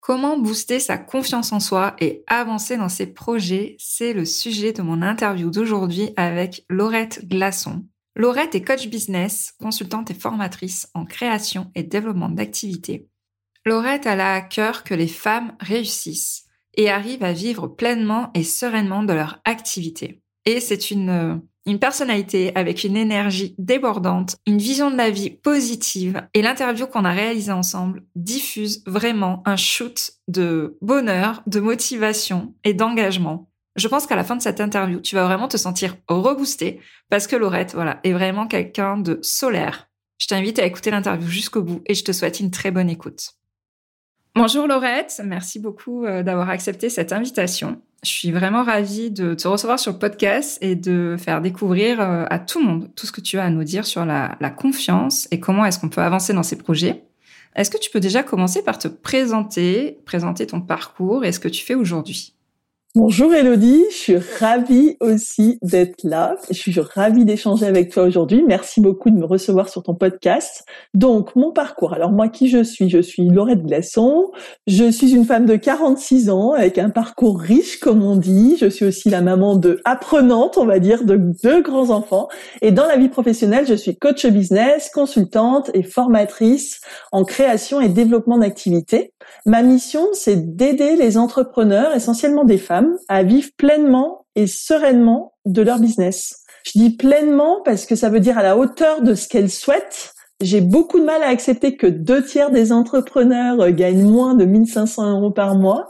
Comment booster sa confiance en soi et avancer dans ses projets, c'est le sujet de mon interview d'aujourd'hui avec Laurette Glaçon. Laurette est coach business, consultante et formatrice en création et développement d'activités. Laurette a à cœur que les femmes réussissent et arrivent à vivre pleinement et sereinement de leur activité. Et c'est une une personnalité avec une énergie débordante, une vision de la vie positive et l'interview qu'on a réalisée ensemble diffuse vraiment un shoot de bonheur, de motivation et d'engagement. Je pense qu'à la fin de cette interview, tu vas vraiment te sentir reboosté parce que Laurette, voilà, est vraiment quelqu'un de solaire. Je t'invite à écouter l'interview jusqu'au bout et je te souhaite une très bonne écoute. Bonjour Laurette, merci beaucoup euh, d'avoir accepté cette invitation. Je suis vraiment ravie de te recevoir sur le podcast et de faire découvrir euh, à tout le monde tout ce que tu as à nous dire sur la, la confiance et comment est-ce qu'on peut avancer dans ces projets. Est-ce que tu peux déjà commencer par te présenter, présenter ton parcours et ce que tu fais aujourd'hui? Bonjour Elodie, je suis ravie aussi d'être là. Je suis ravie d'échanger avec toi aujourd'hui. Merci beaucoup de me recevoir sur ton podcast. Donc, mon parcours. Alors, moi, qui je suis Je suis Laurette Glaçon. Je suis une femme de 46 ans avec un parcours riche, comme on dit. Je suis aussi la maman de apprenante, on va dire, de deux grands enfants. Et dans la vie professionnelle, je suis coach business, consultante et formatrice en création et développement d'activités. Ma mission, c'est d'aider les entrepreneurs, essentiellement des femmes, à vivre pleinement et sereinement de leur business. Je dis pleinement parce que ça veut dire à la hauteur de ce qu'elles souhaitent. J'ai beaucoup de mal à accepter que deux tiers des entrepreneurs gagnent moins de 1500 euros par mois.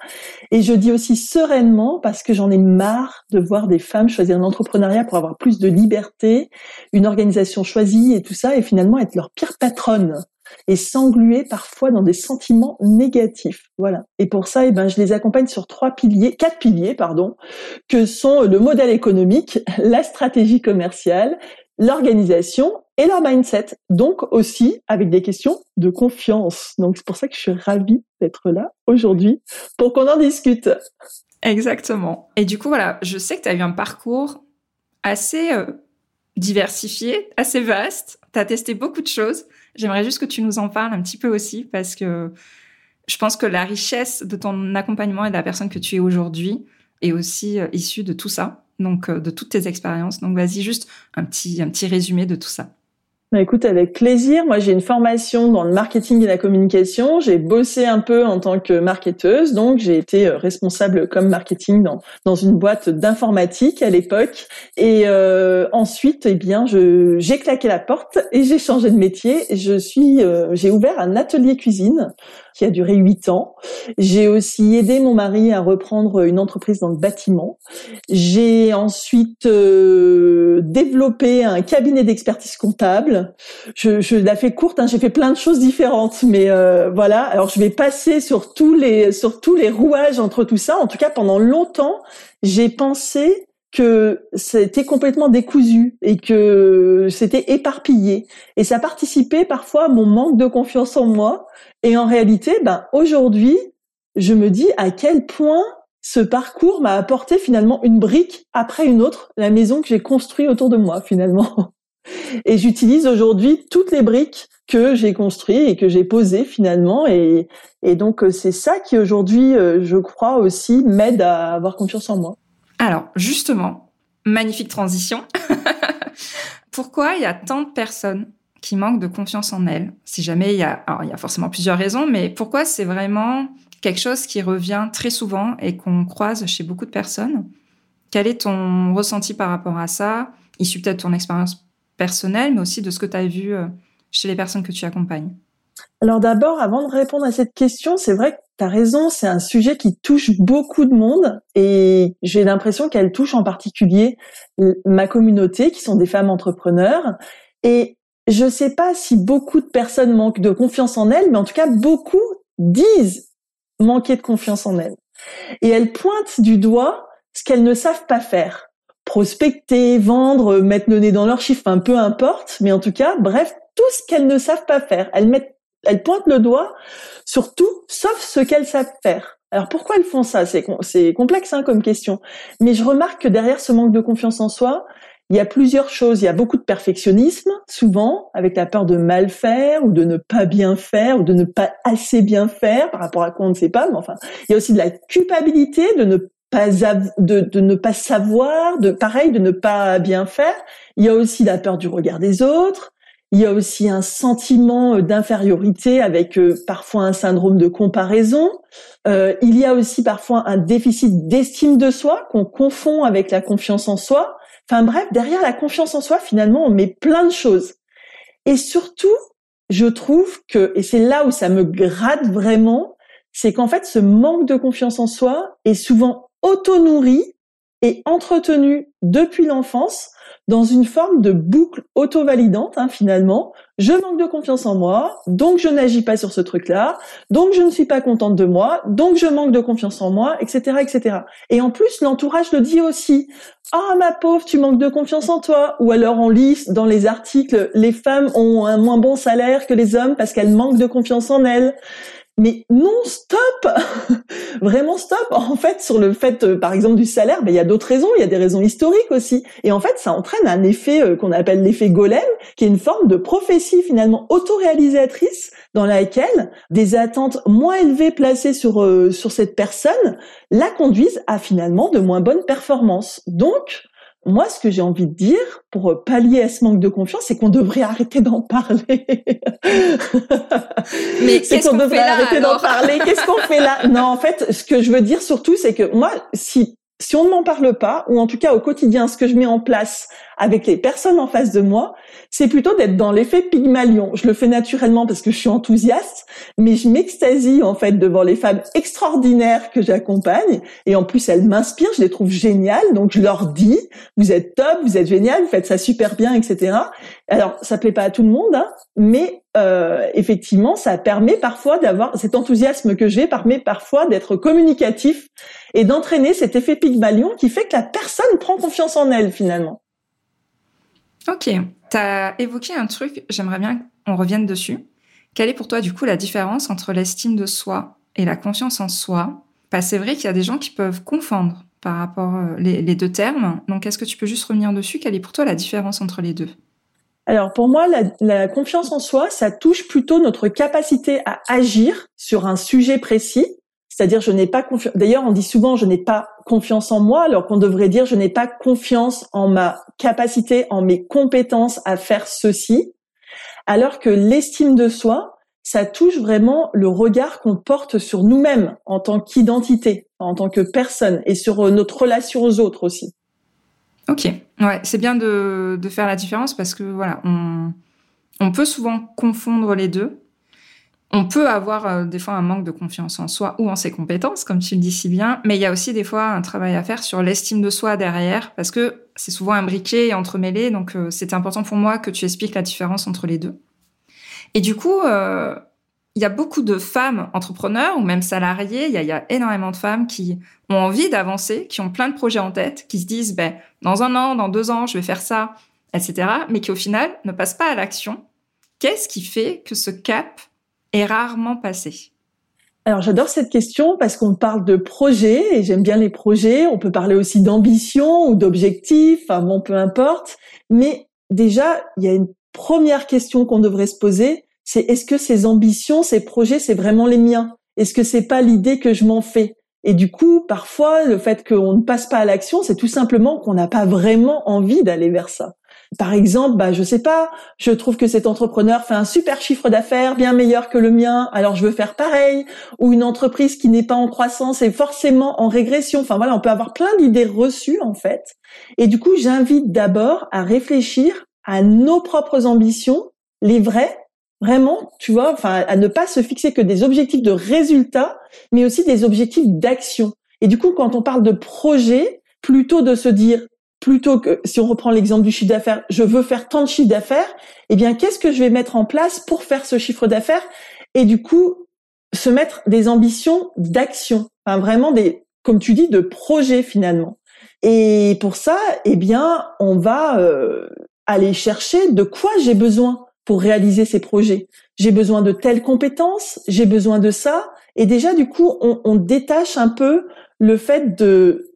Et je dis aussi sereinement parce que j'en ai marre de voir des femmes choisir un entrepreneuriat pour avoir plus de liberté, une organisation choisie et tout ça, et finalement être leur pire patronne et s'engluer parfois dans des sentiments négatifs. Voilà. Et pour ça, eh ben, je les accompagne sur trois piliers, quatre piliers, pardon, que sont le modèle économique, la stratégie commerciale, l'organisation et leur mindset. Donc aussi avec des questions de confiance. Donc c'est pour ça que je suis ravie d'être là aujourd'hui pour qu'on en discute. Exactement. Et du coup, voilà, je sais que tu as eu un parcours assez euh, diversifié, assez vaste. Tu as testé beaucoup de choses. J'aimerais juste que tu nous en parles un petit peu aussi parce que je pense que la richesse de ton accompagnement et de la personne que tu es aujourd'hui est aussi euh, issue de tout ça, donc euh, de toutes tes expériences. Donc vas-y juste un petit un petit résumé de tout ça. Bah écoute, avec plaisir. Moi, j'ai une formation dans le marketing et la communication. J'ai bossé un peu en tant que marketeuse, donc j'ai été euh, responsable comme marketing dans dans une boîte d'informatique à l'époque. Et euh, ensuite, eh bien, j'ai claqué la porte et j'ai changé de métier. Je suis, euh, j'ai ouvert un atelier cuisine qui a duré huit ans. J'ai aussi aidé mon mari à reprendre une entreprise dans le bâtiment. J'ai ensuite euh, développé un cabinet d'expertise comptable. Je, je la fais courte, hein, j'ai fait plein de choses différentes, mais euh, voilà. Alors je vais passer sur tous les sur tous les rouages entre tout ça. En tout cas, pendant longtemps, j'ai pensé que c'était complètement décousu et que c'était éparpillé et ça participait parfois à mon manque de confiance en moi et en réalité ben aujourd'hui je me dis à quel point ce parcours m'a apporté finalement une brique après une autre la maison que j'ai construite autour de moi finalement et j'utilise aujourd'hui toutes les briques que j'ai construites et que j'ai posées finalement. Et, donc c'est ça qui aujourd'hui euh, je crois aussi m'aide à avoir confiance en moi. Alors, justement, magnifique transition. Pourquoi il y a tant de personnes qui manquent de confiance en elles? Si jamais il y a, alors il y a forcément plusieurs raisons, mais pourquoi c'est vraiment quelque chose qui revient très souvent et qu'on croise chez beaucoup de personnes? Quel est ton ressenti par rapport à ça? Issu peut-être de ton expérience personnelle, mais aussi de ce que tu as vu euh, chez les personnes que tu accompagnes alors d'abord, avant de répondre à cette question, c'est vrai que tu as raison, c'est un sujet qui touche beaucoup de monde et j'ai l'impression qu'elle touche en particulier ma communauté qui sont des femmes entrepreneurs et je sais pas si beaucoup de personnes manquent de confiance en elles, mais en tout cas beaucoup disent manquer de confiance en elles. et elles pointent du doigt ce qu'elles ne savent pas faire. Prospecter, vendre, mettre le nez dans leurs chiffres, un peu importe, mais en tout cas, bref, tout ce qu'elles ne savent pas faire. Elles mettent, elles pointent le doigt sur tout, sauf ce qu'elles savent faire. Alors pourquoi elles font ça? C'est complexe hein, comme question, mais je remarque que derrière ce manque de confiance en soi, il y a plusieurs choses. Il y a beaucoup de perfectionnisme, souvent, avec la peur de mal faire ou de ne pas bien faire ou de ne pas assez bien faire par rapport à quoi on ne sait pas. Mais enfin, il y a aussi de la culpabilité de ne pas de, de ne pas savoir, de pareil, de ne pas bien faire. Il y a aussi la peur du regard des autres. Il y a aussi un sentiment d'infériorité avec euh, parfois un syndrome de comparaison. Euh, il y a aussi parfois un déficit d'estime de soi qu'on confond avec la confiance en soi. Enfin bref, derrière la confiance en soi, finalement, on met plein de choses. Et surtout, je trouve que, et c'est là où ça me gratte vraiment, c'est qu'en fait, ce manque de confiance en soi est souvent auto-nourri et entretenu depuis l'enfance dans une forme de boucle auto-validante hein, finalement. Je manque de confiance en moi, donc je n'agis pas sur ce truc-là, donc je ne suis pas contente de moi, donc je manque de confiance en moi, etc., etc. Et en plus, l'entourage le dit aussi. Ah ma pauvre, tu manques de confiance en toi. Ou alors on lit dans les articles, les femmes ont un moins bon salaire que les hommes parce qu'elles manquent de confiance en elles mais non stop vraiment stop. En fait sur le fait euh, par exemple du salaire ben, il y a d'autres raisons. Il y a des raisons historiques aussi. Et en fait ça entraîne un effet euh, qu'on appelle l'effet golem qui est une forme de prophétie finalement autoréalisatrice dans laquelle des attentes moins élevées placées sur euh, sur cette personne la conduisent à finalement de moins bonnes performances. Donc moi, ce que j'ai envie de dire pour pallier à ce manque de confiance, c'est qu'on devrait arrêter d'en parler. Mais qu'est-ce qu'on devrait arrêter d'en parler. Qu'est-ce qu'on fait là? Non, en fait, ce que je veux dire surtout, c'est que moi, si si on ne m'en parle pas, ou en tout cas au quotidien, ce que je mets en place avec les personnes en face de moi, c'est plutôt d'être dans l'effet Pygmalion. Je le fais naturellement parce que je suis enthousiaste, mais je m'extasie en fait devant les femmes extraordinaires que j'accompagne, et en plus elles m'inspirent, je les trouve géniales, donc je leur dis, vous êtes top, vous êtes génial, vous faites ça super bien, etc. Alors ça plaît pas à tout le monde, hein, mais euh, effectivement, ça permet parfois d'avoir cet enthousiasme que j'ai, permet parfois d'être communicatif et d'entraîner cet effet Pygmalion qui fait que la personne prend confiance en elle finalement. Ok, tu as évoqué un truc, j'aimerais bien qu'on revienne dessus. Quelle est pour toi du coup la différence entre l'estime de soi et la confiance en soi? Parce c'est vrai qu'il y a des gens qui peuvent confondre par rapport euh, les deux termes. Donc est-ce que tu peux juste revenir dessus? Quelle est pour toi la différence entre les deux? Alors pour moi, la, confiance en soi, ça touche plutôt notre capacité à agir sur un sujet précis. C'est-à-dire, je n'ai pas confiance. D'ailleurs, on dit souvent, je n'ai pas confiance en moi, alors qu'on devrait dire, je n'ai pas confiance en ma capacité, en mes compétences à faire ceci. Alors que l'estime de soi, ça touche vraiment le regard qu'on porte sur nous-mêmes en tant qu'identité, en tant que personne, et sur euh, notre relation aux autres aussi. Ok, ouais, c'est bien de, de, faire la différence parce que voilà, on, on, peut souvent confondre les deux. On peut avoir euh, des fois un manque de confiance en soi ou en ses compétences, comme tu le dis si bien, mais il y a aussi des fois un travail à faire sur l'estime de soi derrière parce que c'est souvent imbriqué et entremêlé. Donc euh, c'était important pour moi que tu expliques la différence entre les deux. Et du coup, euh, il y a beaucoup de femmes entrepreneurs ou même salariées, il y a, énormément de femmes qui ont envie d'avancer, qui ont plein de projets en tête, qui se disent, ben, dans un an, dans deux ans, je vais faire ça, etc., mais qui au final ne passent pas à l'action. Qu'est-ce qui fait que ce cap est rarement passé? Alors j'adore cette question parce qu'on parle de projets et j'aime bien les projets. On peut parler aussi d'ambition ou d'objectifs, enfin bon, peu importe. Mais déjà, il y a une première question qu'on devrait se poser, c'est est-ce que ces ambitions, ces projets, c'est vraiment les miens? Est-ce que c'est pas l'idée que je m'en fais? Et du coup, parfois, le fait qu'on ne passe pas à l'action, c'est tout simplement qu'on n'a pas vraiment envie d'aller vers ça. Par exemple, bah je sais pas, je trouve que cet entrepreneur fait un super chiffre d'affaires, bien meilleur que le mien, alors je veux faire pareil. Ou une entreprise qui n'est pas en croissance est forcément en régression. Enfin voilà, on peut avoir plein d'idées reçues en fait. Et du coup, j'invite d'abord à réfléchir à nos propres ambitions, les vraies, Vraiment, tu vois, enfin, à ne pas se fixer que des objectifs de résultats, mais aussi des objectifs d'action. Et du coup, quand on parle de projet, plutôt de se dire, plutôt que, si on reprend l'exemple du chiffre d'affaires, je veux faire tant de chiffre d'affaires, eh bien, qu'est-ce que je vais mettre en place pour faire ce chiffre d'affaires? Et du coup, se mettre des ambitions d'action. enfin, vraiment des, comme tu dis, de projets finalement. Et pour ça, eh bien, on va euh, aller chercher de quoi j'ai besoin pour réaliser ces projets. J'ai besoin de telles compétences, j'ai besoin de ça. Et déjà, du coup, on, on détache un peu le fait de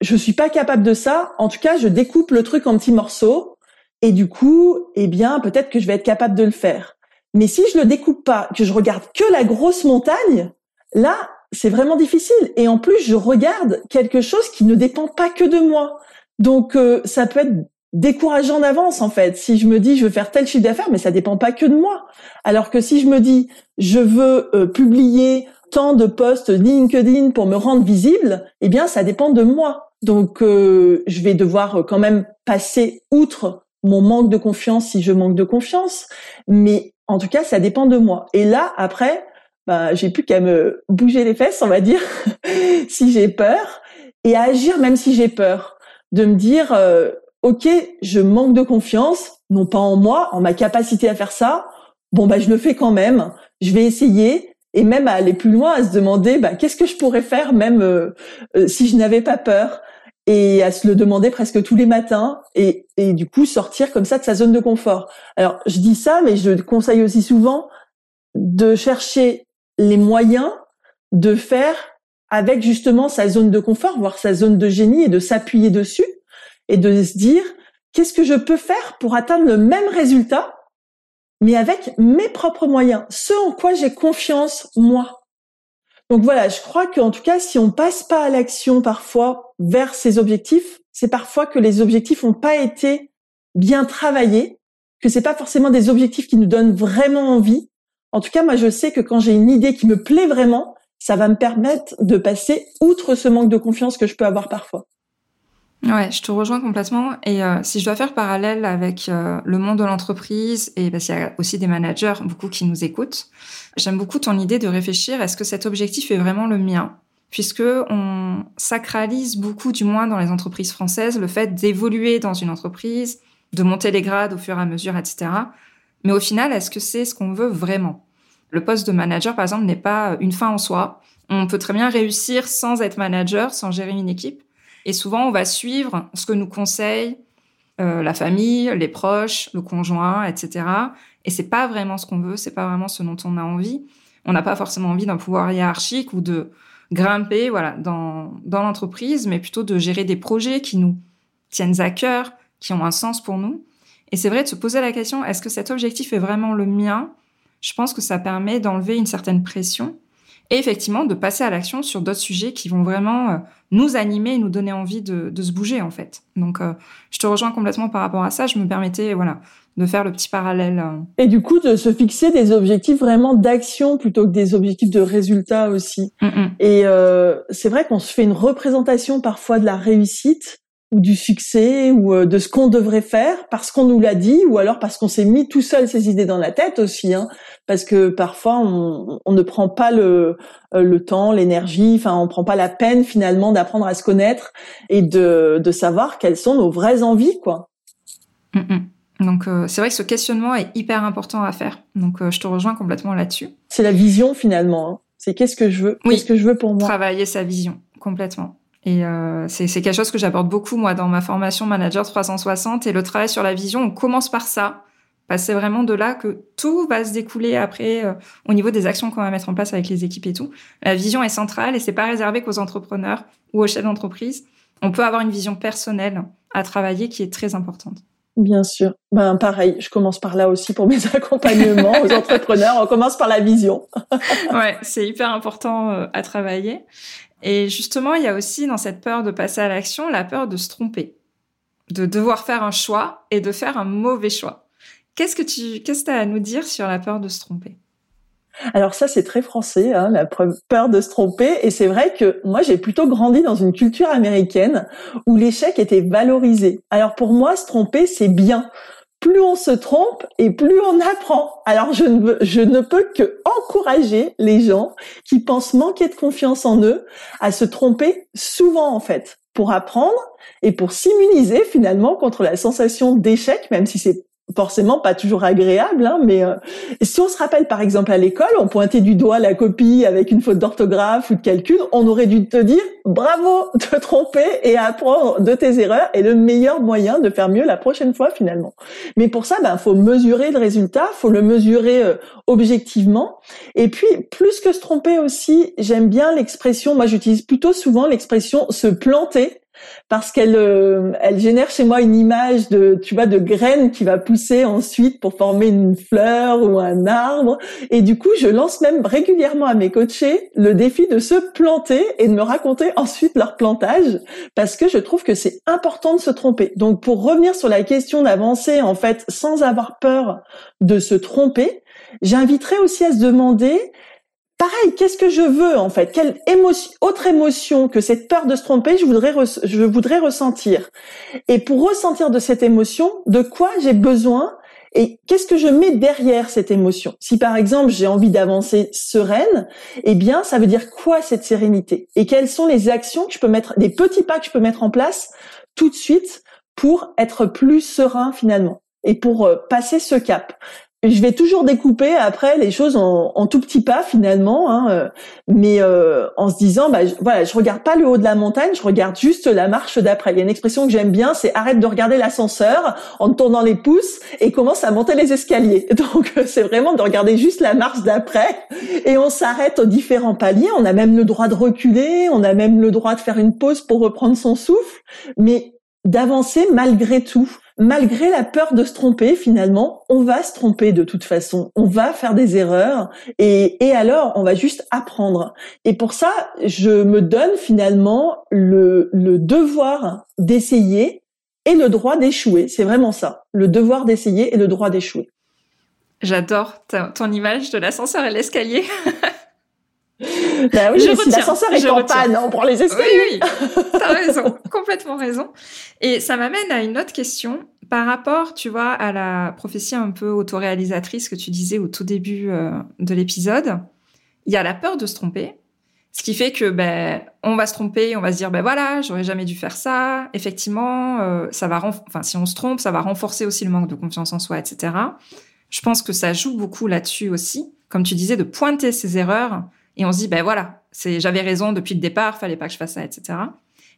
je suis pas capable de ça. En tout cas, je découpe le truc en petits morceaux. Et du coup, eh bien, peut-être que je vais être capable de le faire. Mais si je le découpe pas, que je regarde que la grosse montagne, là, c'est vraiment difficile. Et en plus, je regarde quelque chose qui ne dépend pas que de moi. Donc, euh, ça peut être décourageant d'avance, en fait. Si je me dis, je veux faire tel chiffre d'affaires, mais ça dépend pas que de moi. Alors que si je me dis, je veux euh, publier tant de posts LinkedIn pour me rendre visible, eh bien, ça dépend de moi. Donc, euh, je vais devoir quand même passer outre mon manque de confiance si je manque de confiance. Mais en tout cas, ça dépend de moi. Et là, après, bah, j'ai plus qu'à me bouger les fesses, on va dire, si j'ai peur, et à agir même si j'ai peur. De me dire, euh, ok, je manque de confiance, non pas en moi, en ma capacité à faire ça. Bon, bah, je le fais quand même. Je vais essayer et même à aller plus loin, à se demander, bah, qu'est-ce que je pourrais faire même euh, euh, si je n'avais pas peur et à se le demander presque tous les matins et, et du coup sortir comme ça de sa zone de confort. Alors je dis ça, mais je conseille aussi souvent de chercher les moyens de faire avec justement sa zone de confort, voire sa zone de génie et de s'appuyer dessus et de se dire qu'est-ce que je peux faire pour atteindre le même résultat, mais avec mes propres moyens, ce en quoi j'ai confiance moi. Donc voilà, je crois qu'en tout cas, si on passe pas à l'action parfois vers ces objectifs, c'est parfois que les objectifs n'ont pas été bien travaillés, que c'est pas forcément des objectifs qui nous donnent vraiment envie, en tout cas, moi, je sais que quand j'ai une idée qui me plaît vraiment, ça va me permettre de passer outre ce manque de confiance que je peux avoir parfois. Ouais, je te rejoins complètement. Et euh, si je dois faire parallèle avec euh, le monde de l'entreprise, et parce qu'il y a aussi des managers, beaucoup qui nous écoutent, j'aime beaucoup ton idée de réfléchir, est-ce que cet objectif est vraiment le mien? Puisque on sacralise beaucoup, du moins dans les entreprises françaises, le fait d'évoluer dans une entreprise, de monter les grades au fur et à mesure, etc. Mais au final, est-ce que c'est ce qu'on veut vraiment? Le poste de manager, par exemple, n'est pas une fin en soi. On peut très bien réussir sans être manager, sans gérer une équipe. Et souvent, on va suivre ce que nous conseille euh, la famille, les proches, le conjoint, etc. Et c'est pas vraiment ce qu'on veut, c'est pas vraiment ce dont on a envie. On n'a pas forcément envie d'un pouvoir hiérarchique ou de grimper, voilà, dans, dans l'entreprise, mais plutôt de gérer des projets qui nous tiennent à cœur, qui ont un sens pour nous. Et c'est vrai de se poser la question, est-ce que cet objectif est vraiment le mien? Je pense que ça permet d'enlever une certaine pression et effectivement de passer à l'action sur d'autres sujets qui vont vraiment euh, nous animer et nous donner envie de, se bouger en fait. Donc euh, je te rejoins complètement par rapport à ça. Je me permettais voilà de faire le petit parallèle. Euh. Et du coup de se fixer des objectifs vraiment d'action plutôt que des objectifs de résultat aussi. Mm, mm. Et c'est vrai qu'on se fait une représentation parfois de la réussite ou du succès ou euh, de ce qu'on devrait faire parce qu'on nous l'a dit ou alors parce qu'on s'est mis tout seul ces idées dans la tête aussi hein, parce que parfois on, on ne prend pas le, euh, le temps l'énergie enfin on prend pas la peine finalement d'apprendre à se connaître et de, de savoir quelles sont nos vraies envies quoi. Mm, mm. donc euh, c'est vrai que ce questionnement est hyper important à faire. Donc je te rejoins complètement là-dessus. C'est la vision finalement hein. c'est qu'est-ce que je veux qu'est-ce que je veux pour moi. Travailler sa vision complètement et euh, c'est quelque chose que j'apporte beaucoup, moi, dans ma formation Manager 360. Et le travail sur la vision, on commence par ça. C'est vraiment de là que tout va se découler après euh, au niveau des actions qu'on va mettre en place avec les équipes et tout. La vision est centrale et c'est pas réservé qu'aux entrepreneurs ou aux chefs d'entreprise. On peut avoir une vision personnelle à travailler qui est très importante. Bien sûr. Ben pareil, je commence par là aussi pour mes accompagnements aux entrepreneurs. On commence par la vision. ouais, c'est hyper important euh, à travailler. Et justement, il y a aussi dans cette peur de passer à l'action la peur de se tromper, de devoir faire un choix et de faire un mauvais choix. Qu'est-ce que tu qu'est-ce que as à nous dire sur la peur de se tromper? Alors ça, c'est très français, hein, la peur de se tromper. Et c'est vrai que moi, j'ai plutôt grandi dans une culture américaine où l'échec était valorisé. Alors pour moi, se tromper, c'est bien plus on se trompe et plus on apprend. Alors je ne, peux que encourager les gens qui pensent manquer de confiance en eux à se tromper souvent en fait pour apprendre et pour s'immuniser finalement contre la sensation d'échec, même si c'est forcément pas toujours agréable, hein, mais euh, si on se rappelle par exemple à l'école, on pointait du doigt la copie avec une faute d'orthographe ou de calcul, on aurait dû te dire bravo te tromper et apprendre de tes erreurs est le meilleur moyen de faire mieux la prochaine fois finalement. Mais pour ça, ben faut mesurer le résultat, faut le mesurer euh, objectivement. Et puis plus que se tromper aussi, j'aime bien l'expression, moi j'utilise plutôt souvent l'expression se planter parce qu'elle euh, elle génère chez moi une image de tu vois de graines qui va pousser ensuite pour former une fleur ou un arbre et du coup je lance même régulièrement à mes coachés le défi de se planter et de me raconter ensuite leur plantage parce que je trouve que c'est important de se tromper. Donc pour revenir sur la question d'avancer en fait sans avoir peur de se tromper, j'inviterais aussi à se demander pareil, qu'est-ce que je veux en fait? Quelle autre émotion que cette peur de se tromper, je voudrais, je voudrais ressentir. Et pour ressentir de cette émotion, de quoi j'ai besoin et qu'est-ce que je mets derrière cette émotion? Si par exemple j'ai envie d'avancer sereine, eh bien ça veut dire quoi cette sérénité? Et quelles sont les actions que je peux mettre, les petits pas que je peux mettre en place tout de suite pour être plus serein finalement? Et pour euh, passer ce cap? Je vais toujours découper après les choses en, tout petits pas finalement, hein, euh, mais euh, en se disant, bah, je, voilà, je regarde pas le haut de la montagne, je regarde juste la marche d'après. Il y a une expression que j'aime bien, c'est arrête de regarder l'ascenseur en tournant les pouces et commence à monter les escaliers. Donc euh, c'est vraiment de regarder juste la marche d'après et on s'arrête aux différents paliers. On a même le droit de reculer, on a même le droit de faire une pause pour reprendre son souffle, mais d'avancer malgré tout malgré la peur de se tromper, finalement, on va se tromper de toute façon. On va faire des erreurs et, et alors on va juste apprendre. Et pour ça, je me donne finalement le, le devoir d'essayer et le droit d'échouer. C'est vraiment ça. Le devoir d'essayer et le droit d'échouer. J'adore ton image de l'ascenseur et l'escalier. Bah oui, je si l'ascenseur est en panne, on prend les escaliers. Oui, oui. T'as raison, complètement raison. Et ça m'amène à une autre question par rapport, tu vois, à la prophétie un peu autoréalisatrice que tu disais au tout début euh, de l'épisode. Il y a la peur de se tromper, ce qui fait que ben on va se tromper, on va se dire ben voilà, j'aurais jamais dû faire ça. Effectivement, euh, ça va, enfin si on se trompe, ça va renforcer aussi le manque de confiance en soi, etc. Je pense que ça joue beaucoup là-dessus aussi, comme tu disais, de pointer ses erreurs et on se dit, ben voilà, j'avais raison depuis le départ, fallait pas que je fasse ça, etc.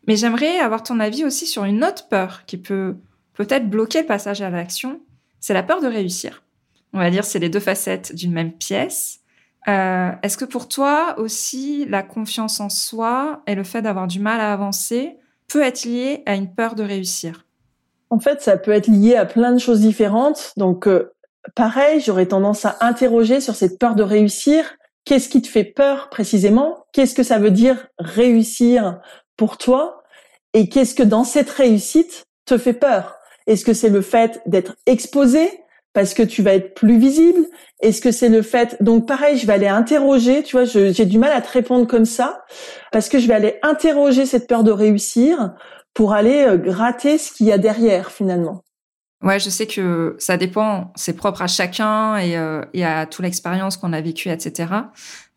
Mais j'aimerais avoir ton avis aussi sur une autre peur qui peut peut-être bloquer le passage à l'action. C'est la peur de réussir. On va dire, c'est les deux facettes d'une même pièce. Euh, est-ce que pour toi aussi, la confiance en soi et le fait d'avoir du mal à avancer peut être lié à une peur de réussir? En fait, ça peut être lié à plein de choses différentes. Donc, euh, pareil, j'aurais tendance à interroger sur cette peur de réussir. Qu'est-ce qui te fait peur précisément? Qu'est-ce que ça veut dire réussir pour toi? Et qu'est-ce que dans cette réussite te fait peur? Est-ce que c'est le fait d'être exposé parce que tu vas être plus visible? Est-ce que c'est le fait donc pareil, je vais aller interroger, tu vois, j'ai du mal à te répondre comme ça parce que je vais aller interroger cette peur de réussir pour aller euh, gratter ce qu'il y a derrière finalement. Ouais, je sais que ça dépend, c'est propre à chacun et, euh, et à toute l'expérience qu'on a vécue, etc.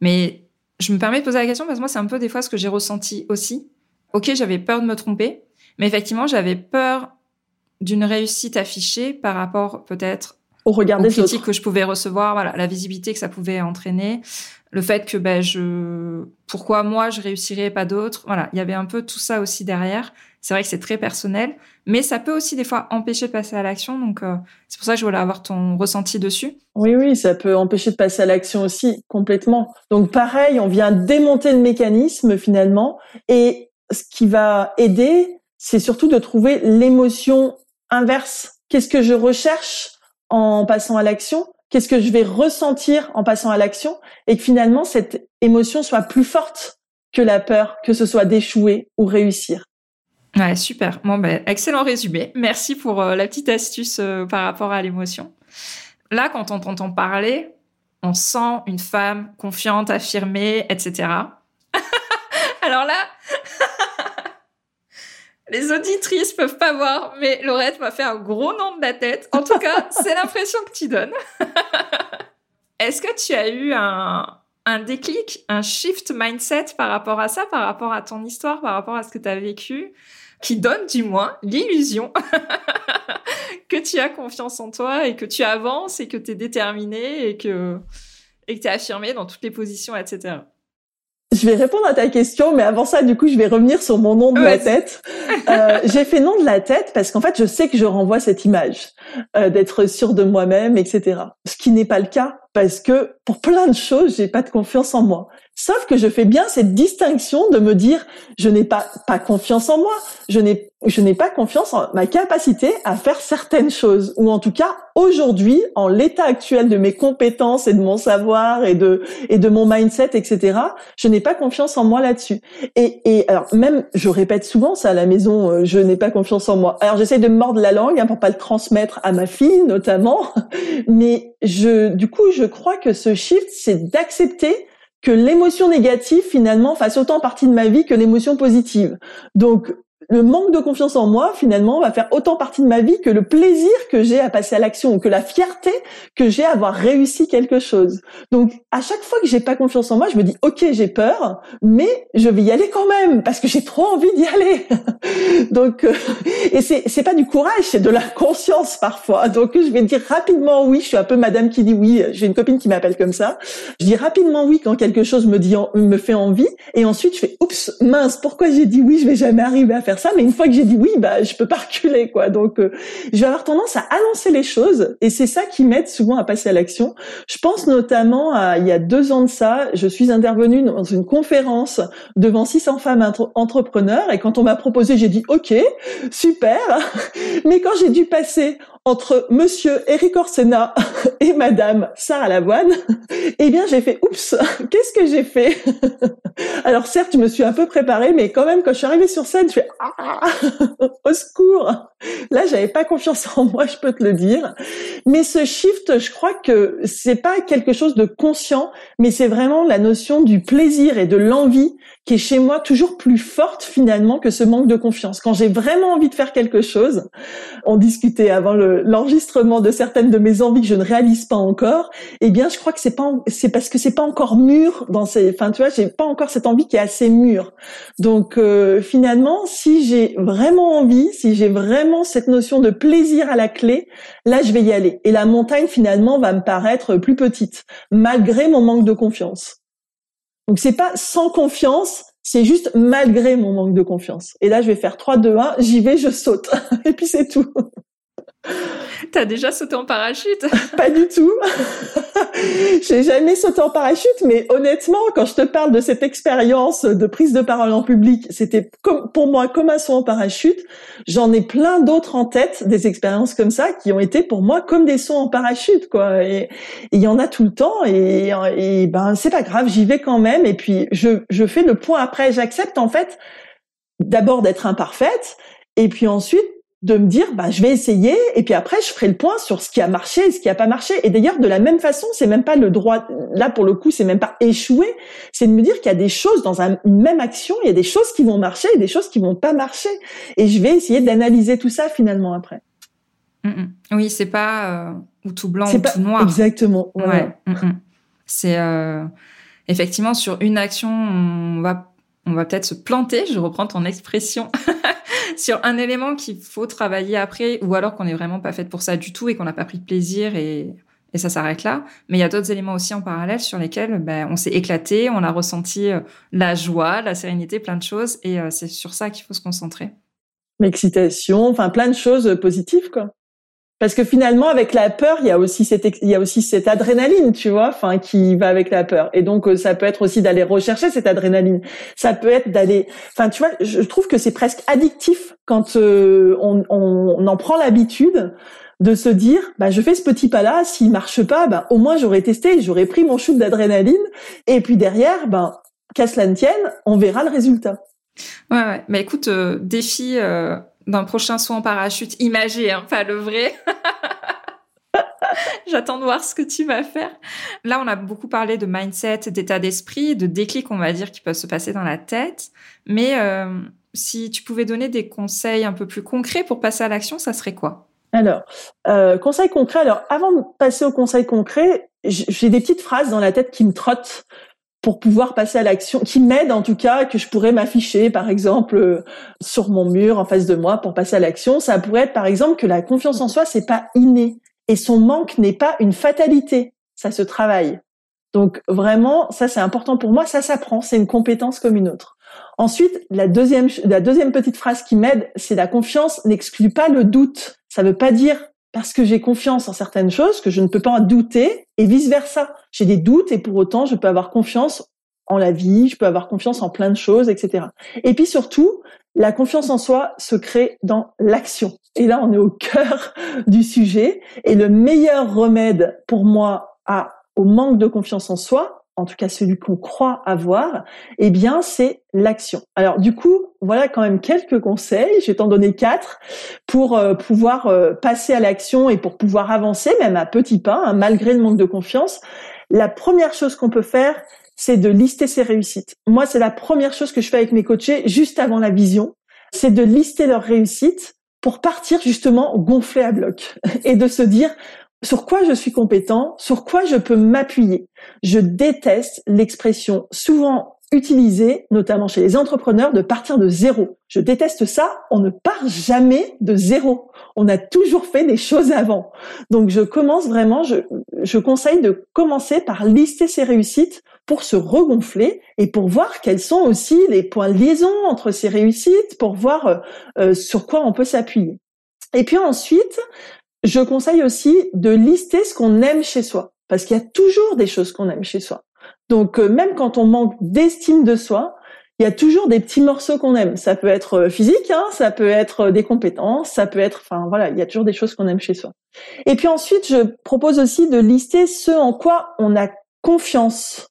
Mais je me permets de poser la question parce que moi, c'est un peu des fois ce que j'ai ressenti aussi. Ok, j'avais peur de me tromper, mais effectivement, j'avais peur d'une réussite affichée par rapport peut-être au regard des critiques que je pouvais recevoir, voilà, la visibilité que ça pouvait entraîner, le fait que ben je pourquoi moi je réussirais pas d'autres, voilà, il y avait un peu tout ça aussi derrière. C'est vrai que c'est très personnel, mais ça peut aussi des fois empêcher de passer à l'action. Donc euh, c'est pour ça que je voulais avoir ton ressenti dessus. Oui, oui, ça peut empêcher de passer à l'action aussi complètement. Donc pareil, on vient démonter le mécanisme finalement, et ce qui va aider, c'est surtout de trouver l'émotion inverse. Qu'est-ce que je recherche en passant à l'action? Qu'est-ce que je vais ressentir en passant à l'action? Et que finalement cette émotion soit plus forte que la peur, que ce soit d'échouer ou réussir. Ouais, super. Bon, ben, excellent résumé. Merci pour euh, la petite astuce euh, par rapport à l'émotion. Là, quand on t'entend parler, on sent une femme confiante, affirmée, etc. Alors là, les auditrices peuvent pas voir, mais Laurette m'a fait un gros nom de la tête. En tout cas, c'est l'impression que tu donnes. Est-ce que tu as eu un, un déclic, un shift mindset par rapport à ça, par rapport à ton histoire, par rapport à ce que tu as vécu qui donne du moins l'illusion que tu as confiance en toi et que tu avances et que tu es déterminé et que et que tu es affirmé dans toutes les positions, etc. Je vais répondre à ta question, mais avant ça, du coup, je vais revenir sur mon nom de la tête. Euh, j'ai fait nom de la tête parce qu'en fait, je sais que je renvoie cette image euh, d'être sûr de moi-même, etc. Ce qui n'est pas le cas parce que pour plein de choses, j'ai pas de confiance en moi. Sauf que je fais bien cette distinction de me dire, je n'ai pas, pas confiance en moi, je n'ai, je n'ai pas confiance en ma capacité à faire certaines choses, ou en tout cas, aujourd'hui, en l'état actuel de mes compétences et de mon savoir et de, et de mon mindset, etc., je n'ai pas confiance en moi là-dessus. Et, et alors, même, je répète souvent ça à la maison, euh, je n'ai pas confiance en moi. Alors, j'essaie de mordre la langue, hein, pour pas le transmettre à ma fille, notamment, mais je, du coup, crois que ce shift, c'est d'accepter que l'émotion négative finalement fasse autant partie de ma vie que l'émotion positive. Donc le manque de confiance en moi, finalement, va faire autant partie de ma vie que le plaisir que j'ai à passer à l'action, que la fierté que j'ai à avoir réussi quelque chose. Donc, à chaque fois que j'ai pas confiance en moi, je me dis, OK, j'ai peur, mais je vais y aller quand même, parce que j'ai trop envie d'y aller. Donc, euh, et c'est, c'est pas du courage, c'est de la conscience parfois. Donc, je vais dire rapidement oui. Je suis un peu madame qui dit oui. J'ai une copine qui m'appelle comme ça. Je dis rapidement oui quand quelque chose me dit, me fait envie. Et ensuite, je fais, oups, mince, pourquoi j'ai dit oui? Je vais jamais arriver à faire ça, mais une fois que j'ai dit oui, bah je peux pas reculer quoi. Donc euh, je vais avoir tendance à annoncer les choses et c'est ça qui m'aide souvent à passer à l'action. Je pense notamment à il y a deux ans de ça, je suis intervenue dans une conférence devant 600 femmes entrepreneurs et quand on m'a proposé, j'ai dit ok, super. Mais quand j'ai dû passer entre Monsieur Eric Orsena et Madame Sarah Lavoine, eh bien j'ai fait oups, qu'est-ce que j'ai fait? Alors certes, je me suis un peu préparée, mais quand même quand je suis arrivée sur scène, je fais ah, au secours. Là, j'avais pas confiance en moi, je peux te le dire. Mais ce shift, je crois que c'est pas quelque chose de conscient, mais c'est vraiment la notion du plaisir et de l'envie qui est chez moi toujours plus forte finalement que ce manque de confiance. Quand j'ai vraiment envie de faire quelque chose, on discutait avant l'enregistrement de certaines de mes envies que je ne réalise pas encore. Eh bien, je crois que c'est pas, c'est parce que c'est pas encore mûr dans ces, enfin, tu vois, j'ai pas encore cette envie qui est assez mûre. Donc, euh, finalement, si j'ai vraiment envie, si j'ai vraiment cette notion de plaisir à la clé, là, je vais y aller. Et la montagne finalement va me paraître plus petite, malgré mon manque de confiance. Donc c'est pas sans confiance, c'est juste malgré mon manque de confiance. Et là, je vais faire 3, 2, 1, j'y vais, je saute. Et puis c'est tout. T'as déjà sauté en parachute? Pas du tout. J'ai jamais sauté en parachute, mais honnêtement, quand je te parle de cette expérience de prise de parole en public, c'était pour moi comme un saut en parachute. J'en ai plein d'autres en tête, des expériences comme ça, qui ont été pour moi comme des sauts en parachute, quoi. Et il y en a tout le temps, et, et ben c'est pas grave, j'y vais quand même. Et puis je, je fais le point après. J'accepte en fait d'abord d'être imparfaite, et puis ensuite de me dire bah je vais essayer et puis après je ferai le point sur ce qui a marché et ce qui a pas marché. Et d'ailleurs de la même façon c'est même pas le droit là pour le coup c'est même pas échouer c'est de me dire qu'il y a des choses dans une même action il y a des choses qui vont marcher et des choses qui vont pas marcher. Et je vais essayer d'analyser tout ça finalement après. Mm, mm. oui c'est pas euh, ou tout blanc ou tout noir. exactement ouais, mm, c'est euh, effectivement sur une action on va on va peut-être se planter. Je reprends ton expression sur un élément qu'il faut travailler après, ou alors qu'on n'est vraiment pas fait pour ça du tout et qu'on n'a pas pris de plaisir et, et ça s'arrête là. Mais il y a d'autres éléments aussi en parallèle sur lesquels ben, on s'est éclaté, on a ressenti euh, la joie, la sérénité, plein de choses, et euh, c'est sur ça qu'il faut se concentrer. L'excitation, enfin plein de choses positives, quoi. Parce que finalement, avec la peur, il y a aussi cette, il y a aussi cette adrénaline, tu vois, enfin, qui va avec la peur. Et donc, euh, ça peut être aussi d'aller rechercher cette adrénaline. Ça peut être d'aller, enfin, tu vois, je trouve que c'est presque addictif quand euh, on, on, en prend l'habitude de se dire, bah, je fais ce petit pas-là, s'il marche pas, bah, au moins j'aurais testé, j'aurais pris mon shoot d'adrénaline. Et puis derrière, ben, qu'à cela ne tienne, on verra le résultat. Ouais, ouais. Mais écoute, euh, défi d'un prochain saut en parachute imagé, hein, pas le vrai. J'attends de voir ce que tu vas faire. Là, on a beaucoup parlé de mindset, d'état d'esprit, de déclics, on va dire, qui peuvent se passer dans la tête. Mais euh, si tu pouvais donner des conseils un peu plus concrets pour passer à l'action, ça serait quoi? Alors, euh, conseil concret. Alors, avant de passer au conseil concret, j'ai des petites phrases dans la tête qui me trottent pour pouvoir passer à l'action, qui m'aide en tout cas, que je pourrais m'afficher par exemple euh, sur mon mur en face de moi pour passer à l'action. Ça pourrait être par exemple que la confiance en soi c'est pas inné et son manque n'est pas une fatalité, ça se travaille. Donc vraiment, ça c'est important pour moi, ça s'apprend, c'est une compétence comme une autre. Ensuite, la deuxième, la deuxième petite phrase qui m'aide, c'est la confiance n'exclut pas le doute. Ça veut pas dire parce que j'ai confiance en certaines choses que je ne peux pas en douter et vice versa. J'ai des doutes et pour autant je peux avoir confiance en la vie, je peux avoir confiance en plein de choses, etc. Et puis surtout, la confiance en soi se crée dans l'action. Et là, on est au cœur du sujet. Et le meilleur remède pour moi à, au manque de confiance en soi, en tout cas celui qu'on croit avoir, eh bien c'est l'action. Alors du coup, voilà quand même quelques conseils, je vais t'en donner quatre pour euh, pouvoir euh, passer à l'action et pour pouvoir avancer même à petits pas, hein, malgré le manque de confiance. La première chose qu'on peut faire, c'est de lister ses réussites. Moi, c'est la première chose que je fais avec mes coachés juste avant la vision, c'est de lister leurs réussites pour partir justement gonfler à bloc et de se dire sur quoi je suis compétent, sur quoi je peux m'appuyer. Je déteste l'expression souvent utilisée, notamment chez les entrepreneurs, de partir de zéro. Je déteste ça. On ne part jamais de zéro. On a toujours fait des choses avant. Donc je commence vraiment, je, je conseille de commencer par lister ses réussites pour se regonfler et pour voir quels sont aussi les points de liaison entre ces réussites, pour voir euh, euh, sur quoi on peut s'appuyer. Et puis ensuite, je conseille aussi de lister ce qu'on aime chez soi, parce qu'il y a toujours des choses qu'on aime chez soi. Donc euh, même quand on manque d'estime de soi, il y a toujours des petits morceaux qu'on aime. Ça peut être euh, physique, hein, ça peut être euh, des compétences, ça peut être, enfin voilà, il y a toujours des choses qu'on aime chez soi. Et puis ensuite, je propose aussi de lister ce en quoi on a confiance,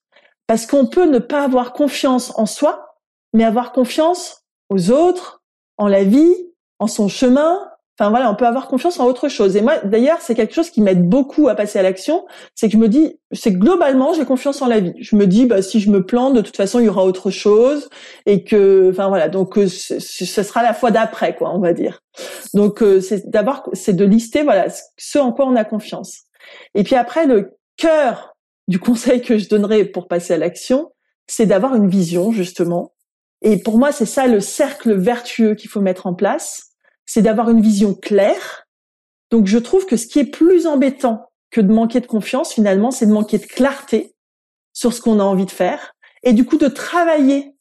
parce qu'on peut ne pas avoir confiance en soi, mais avoir confiance aux autres, en la vie, en son chemin, Enfin voilà, on peut avoir confiance en autre chose. Et moi, d'ailleurs, c'est quelque chose qui m'aide beaucoup à passer à l'action. C'est que je me dis, c'est globalement, j'ai confiance en la vie. Je me dis, bah si je me plante, de toute façon, il y aura autre chose, et que, enfin voilà, donc euh, ce sera la fois d'après, quoi, on va dire. Donc euh, c'est d'abord, c'est de lister, voilà, ce en quoi on a confiance. Et puis après, le cœur du conseil que je donnerais pour passer à l'action, c'est d'avoir une vision justement. Et pour moi, c'est ça le cercle vertueux qu'il faut mettre en place c'est d'avoir une vision claire. Donc je trouve que ce qui est plus embêtant que de manquer de confiance, finalement, c'est de manquer de clarté sur ce qu'on a envie de faire et du coup de travailler,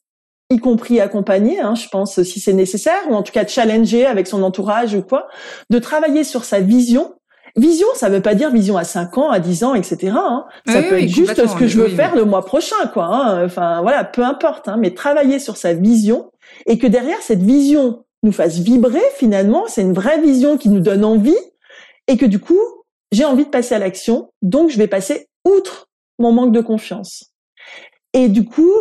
y compris accompagner, hein, je pense, si c'est nécessaire, ou en tout cas challenger avec son entourage ou quoi, de travailler sur sa vision. Vision, ça veut pas dire vision à 5 ans, à 10 ans, etc. Hein. Ça peut être juste ce que je veux faire le mois prochain, quoi. Hein. Enfin voilà, peu importe, hein, mais travailler sur sa vision et que derrière cette vision nous fasse vibrer finalement, c'est une vraie vision qui nous donne envie et que du coup, j'ai envie de passer à l'action, donc je vais passer outre mon manque de confiance. Et du coup,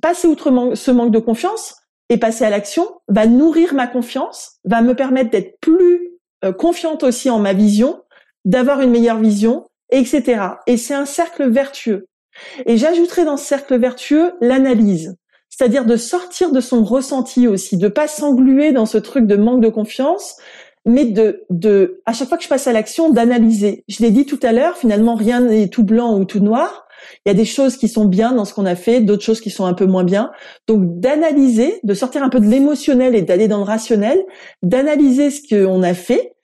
passer outre ce manque de confiance et passer à l'action va nourrir ma confiance, va me permettre d'être plus euh, confiante aussi en ma vision, d'avoir une meilleure vision, etc. Et c'est un cercle vertueux. Et j'ajouterai dans ce cercle vertueux l'analyse c'est-à-dire de sortir de son ressenti aussi, de pas s'engluer dans ce truc de manque de confiance, mais de, de, à chaque fois que je passe à l'action, d'analyser. Je l'ai dit tout à l'heure, finalement, rien n'est tout blanc ou tout noir. Il y a des choses qui sont bien dans ce qu'on a fait, d'autres choses qui sont un peu moins bien. Donc, d'analyser, de sortir un peu de l'émotionnel et d'aller dans le rationnel, d'analyser ce qu'on a fait,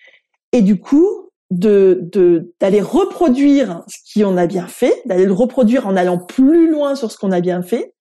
et du coup, de d'aller reproduire ce qu'on a bien fait, d'aller le reproduire en allant plus loin sur ce qu'on a bien fait,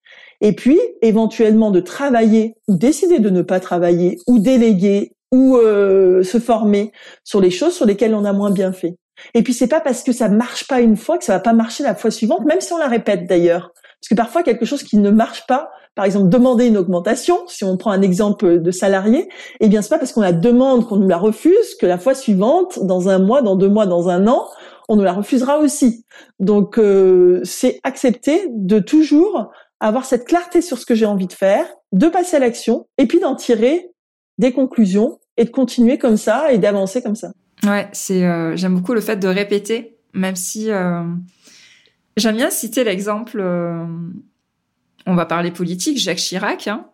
et puis éventuellement de travailler ou décider de ne pas travailler ou déléguer ou euh, se former sur les choses sur lesquelles on a moins bien fait. Et puis c'est pas parce que ça marche pas une fois que ça va pas marcher la fois suivante, même si on la répète d'ailleurs. Parce que parfois quelque chose qui ne marche pas, par exemple demander une augmentation, si on prend un exemple de salarié, eh bien c'est pas parce qu'on la demande qu'on nous la refuse que la fois suivante, dans un mois, dans deux mois, dans un an, on nous la refusera aussi. Donc euh, c'est accepter de toujours avoir cette clarté sur ce que j'ai envie de faire, de passer à l'action et puis d'en tirer des conclusions et de continuer comme ça et d'avancer comme ça. Ouais, c'est euh, j'aime beaucoup le fait de répéter, même si euh, j'aime bien citer l'exemple. Euh, on va parler politique, Jacques Chirac. Hein,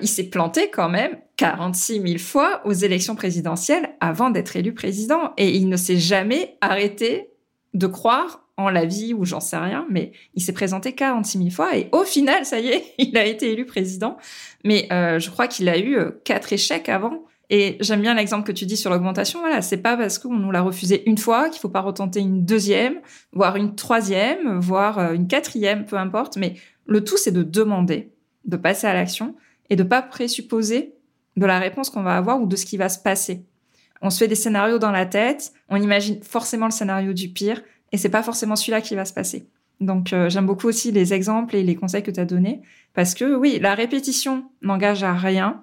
il s'est planté quand même 46 000 fois aux élections présidentielles avant d'être élu président et il ne s'est jamais arrêté de croire en la vie ou j'en sais rien, mais il s'est présenté 46 000 fois et au final, ça y est, il a été élu président. Mais euh, je crois qu'il a eu euh, quatre échecs avant. Et j'aime bien l'exemple que tu dis sur l'augmentation. Voilà, c'est pas parce qu'on nous l'a refusé une fois qu'il faut pas retenter une deuxième, voire une troisième, voire euh, une quatrième, peu importe. Mais le tout, c'est de demander, de passer à l'action et de pas présupposer de la réponse qu'on va avoir ou de ce qui va se passer. On se fait des scénarios dans la tête, on imagine forcément le scénario du pire et c'est pas forcément celui-là qui va se passer. Donc euh, j'aime beaucoup aussi les exemples et les conseils que tu as donnés parce que oui, la répétition n'engage à rien.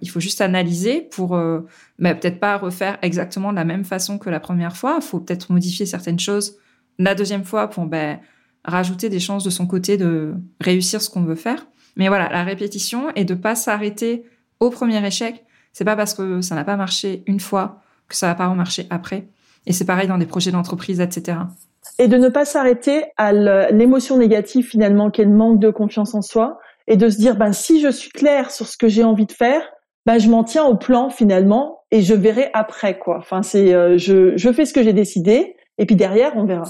Il faut juste analyser pour euh, bah, peut-être pas refaire exactement de la même façon que la première fois. Il faut peut-être modifier certaines choses la deuxième fois pour ben, rajouter des chances de son côté de réussir ce qu'on veut faire. Mais voilà, la répétition et de pas s'arrêter au premier échec. C'est pas parce que ça n'a pas marché une fois que ça va pas remarcher après. Et c'est pareil dans des projets d'entreprise, etc. Et de ne pas s'arrêter à l'émotion négative finalement qu'est le manque de confiance en soi et de se dire ben si je suis claire sur ce que j'ai envie de faire, ben je m'en tiens au plan finalement et je verrai après quoi. Enfin c'est euh, je je fais ce que j'ai décidé et puis derrière on verra.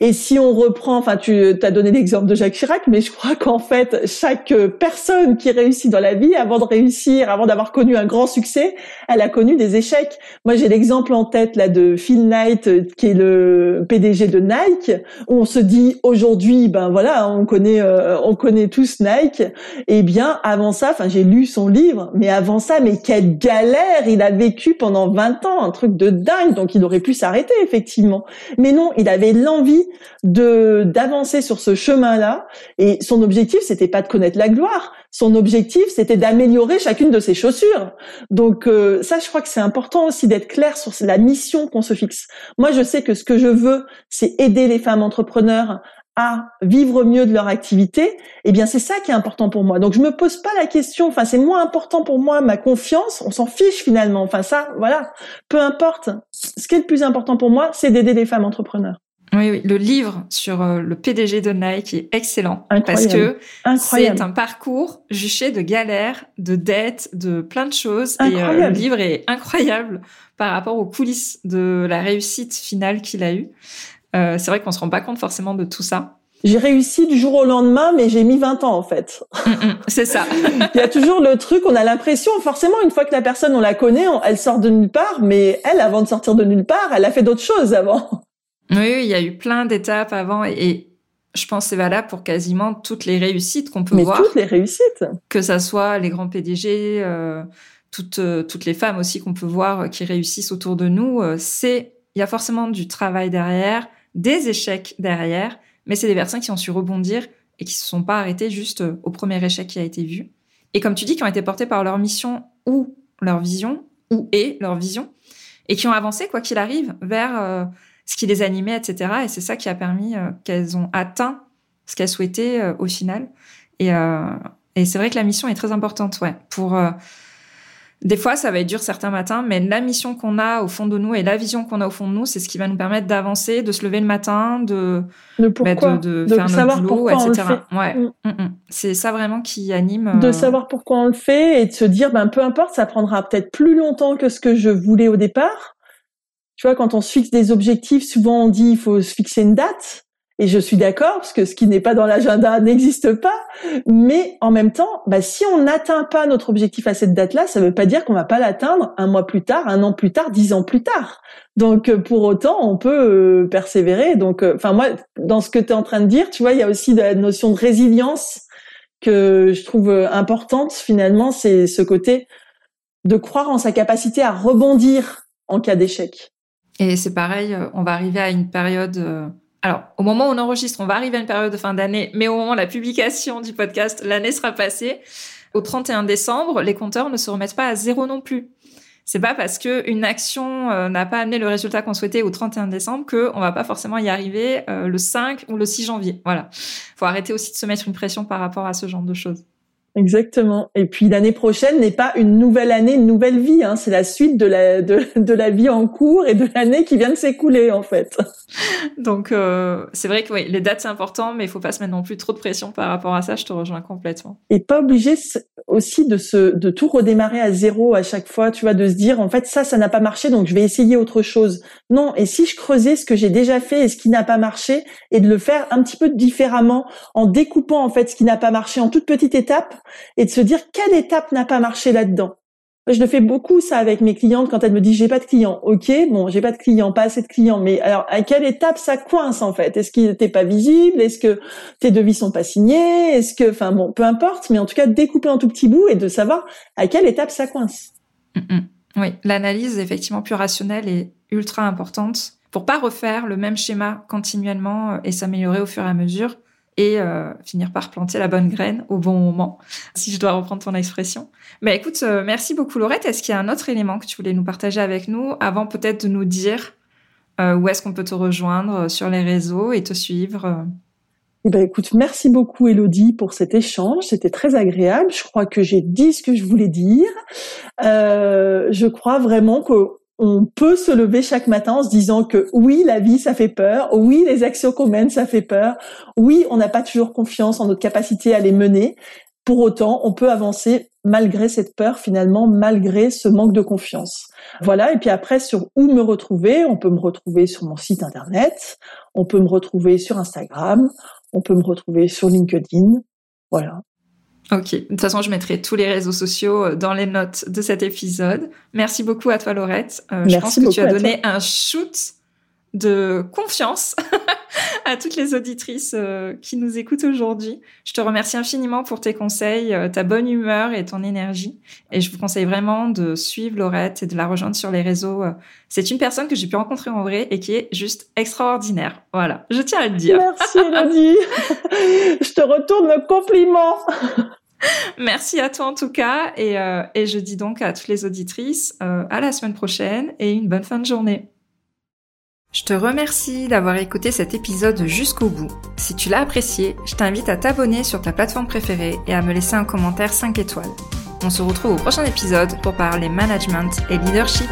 Et si on reprend, enfin, tu as donné l'exemple de Jacques Chirac, mais je crois qu'en fait, chaque personne qui réussit dans la vie, avant de réussir, avant d'avoir connu un grand succès, elle a connu des échecs. Moi, j'ai l'exemple en tête là de Phil Knight, qui est le PDG de Nike, où on se dit aujourd'hui, ben voilà, on connaît, euh, on connaît tous Nike. Eh bien, avant ça, enfin, j'ai lu son livre, mais avant ça, mais quelle galère il a vécu pendant 20 ans, un truc de dingue. Donc, il aurait pu s'arrêter effectivement, mais non, il avait l'envie de d'avancer sur ce chemin-là. Et son objectif, c'était pas de connaître la gloire. Son objectif, c'était d'améliorer chacune de ses chaussures. Donc euh, ça, je crois que c'est important aussi d'être clair sur la mission qu'on se fixe. Moi, je sais que ce que je veux, c'est aider les femmes entrepreneurs à vivre mieux de leur activité, eh bien c'est ça qui est important pour moi. Donc je me pose pas la question, enfin c'est moins important pour moi ma confiance, on s'en fiche finalement. Enfin ça, voilà, peu importe. Ce qui est le plus important pour moi, c'est d'aider les femmes entrepreneurs. Oui, oui, le livre sur euh, le PDG de Nike est excellent parce que c'est un parcours juché de galères, de dettes, de plein de choses. Et euh, le livre est incroyable par rapport aux coulisses de la réussite finale qu'il a eue. Euh, c'est vrai qu'on se rend pas compte forcément de tout ça. J'ai réussi du jour au lendemain, mais j'ai mis 20 ans en fait. Mm, mm, c'est ça. Il y a toujours le truc, on a l'impression, forcément, une fois que la personne, on la connaît, elle sort de nulle part, mais elle, avant de sortir de nulle part, elle a fait d'autres choses avant. Oui, il y a eu plein d'étapes avant et, je pense que c'est valable pour quasiment toutes les réussites qu'on peut Mais voir. toutes les réussites. Que ça soit les grands PDG, euh, toutes, euh, toutes les femmes aussi qu'on peut voir qui réussissent autour de nous, euh, c'est il y a forcément du travail derrière, des échecs derrière, mais c'est des personnes qui ont su rebondir et qui se sont pas arrêtées juste au premier échec qui a été vu. Et comme tu dis, qui ont été portées par leur mission ou leur vision, ou et leur vision, et qui ont avancé, quoi qu'il arrive, vers ce qui les animait, etc. Et c'est ça qui a permis euh, qu'elles ont atteint ce qu'elles souhaitaient euh, au final. Et, euh, et c'est vrai que la mission est très importante, ouais. Pour des fois, ça va être dur certains matins, mais la mission qu'on a au fond de nous et la vision qu'on a au fond de nous, c'est ce qui va nous permettre d'avancer, de se lever le matin, de, de, bah, de, faire notre boulot, etc. Ouais. Mm. Mm, mm. C'est ça vraiment qui anime. De savoir pourquoi on le fait et de se dire, ben peu importe, ça prendra peut-être plus longtemps que ce que je voulais au départ, tu vois, quand on se fixe des objectifs, souvent on dit il faut se fixer une date. Et je suis d'accord, parce que ce qui n'est pas dans l'agenda n'existe pas. Mais en même temps, bah, si on n'atteint pas notre objectif à cette date-là, ça ne veut pas dire qu'on va pas l'atteindre un mois plus tard, un an plus tard, dix ans plus tard. Donc euh, pour autant, on peut euh, persévérer. Donc, euh, enfin moi, dans ce que tu es en train de dire, tu vois, il y a aussi la notion de résilience que je trouve importante. Finalement, c'est ce côté de croire en sa capacité à rebondir en cas d'échec. Et c'est pareil, euh, on va arriver à une période. Euh, alors, au moment où on enregistre, on va arriver à une période de fin d'année, mais au moment de la publication du podcast, l'année sera passée. Au 31 décembre, les compteurs ne se remettent pas à zéro non plus. C'est pas parce que une action euh, n'a pas amené le résultat qu'on souhaitait au 31 décembre que on va pas forcément y arriver le 5 ou le 6 janvier. Voilà. Faut arrêter aussi de se mettre une pression par rapport à ce genre de choses. Exactement. Et puis l'année prochaine n'est pas une nouvelle année, une nouvelle vie. Hein. C'est la suite de la de, de, la vie en cours et de l'année qui vient de s'écouler en fait. Donc euh, c'est vrai que oui, les dates c'est important, mais il faut pas se mettre non plus trop de pression par rapport à ça. Je te rejoins complètement. Et pas obligé aussi de se de tout redémarrer à zéro à chaque fois. Tu vois, de se dire en fait ça ça n'a pas marché, donc je vais essayer autre chose. Non. Et si je creusais ce que j'ai déjà fait et ce qui n'a pas marché et de le faire un petit peu différemment en découpant en fait ce qui n'a pas marché en toutes petites étapes et de se dire quelle étape n'a pas marché là-dedans. Je le fais beaucoup ça avec mes clientes quand elles me disent j'ai pas de clients. Ok, bon j'ai pas de clients, pas assez de clients, mais alors à quelle étape ça coince en fait? Est-ce qu'il n'était pas visible Est-ce que tes devis sont pas signés? Est-ce que, enfin bon, peu importe, mais en tout cas découper en tout petits bouts et de savoir à quelle étape ça coince. Mm, mm. Oui, l'analyse effectivement plus rationnelle est ultra importante pour pas refaire le même schéma continuellement euh, et s'améliorer au fur et à mesure et euh, finir par planter la bonne graine au bon moment, si je dois reprendre ton expression. Mais écoute, euh, merci beaucoup Laurette. Est-ce qu'il y a un autre élément que tu voulais nous partager avec nous avant peut-être de nous dire euh, où est-ce qu'on peut te rejoindre sur les réseaux et te suivre eh ben, écoute, merci beaucoup Elodie pour cet échange. C'était très agréable. Je crois que j'ai dit ce que je voulais dire. je crois vraiment que on peut se lever chaque matin en se disant que oui, la vie, ça fait peur. Oui, les actions qu'on mène, ça fait peur. Oui, on n'a pas toujours confiance en notre capacité à les mener. Pour autant, on peut avancer malgré cette peur, finalement, malgré ce manque de confiance. Voilà. Et puis après, sur où me retrouver, on peut me retrouver sur mon site internet, on peut me retrouver sur Instagram, on peut me retrouver sur LinkedIn. Voilà. Ok, de toute façon, je mettrai tous les réseaux sociaux euh, dans les notes de cet épisode. Merci beaucoup à toi, Laurette. Euh, je pense que tu as donné un shoot de confiance à toutes les auditrices euh, qui nous écoutent aujourd'hui. Je te remercie infiniment pour tes conseils, ta bonne humeur et ton énergie. Et je vous conseille vraiment de suivre Laurette et de la rejoindre sur les réseaux. C'est une personne que j'ai pu rencontrer en vrai et qui est juste extraordinaire. Voilà, je tiens à le dire. Merci Elodie. je te retourne le compliment. Merci à toi en tout cas et, euh, et, je dis donc à toutes les auditrices euh, à la semaine prochaine et une bonne fin de journée. Je te remercie d'avoir écouté cet épisode jusqu'au bout. Si tu l'as apprécié, je t'invite à t'abonner sur ta plateforme préférée et à me laisser un commentaire 5 étoiles. On se retrouve au prochain épisode pour parler management et leadership.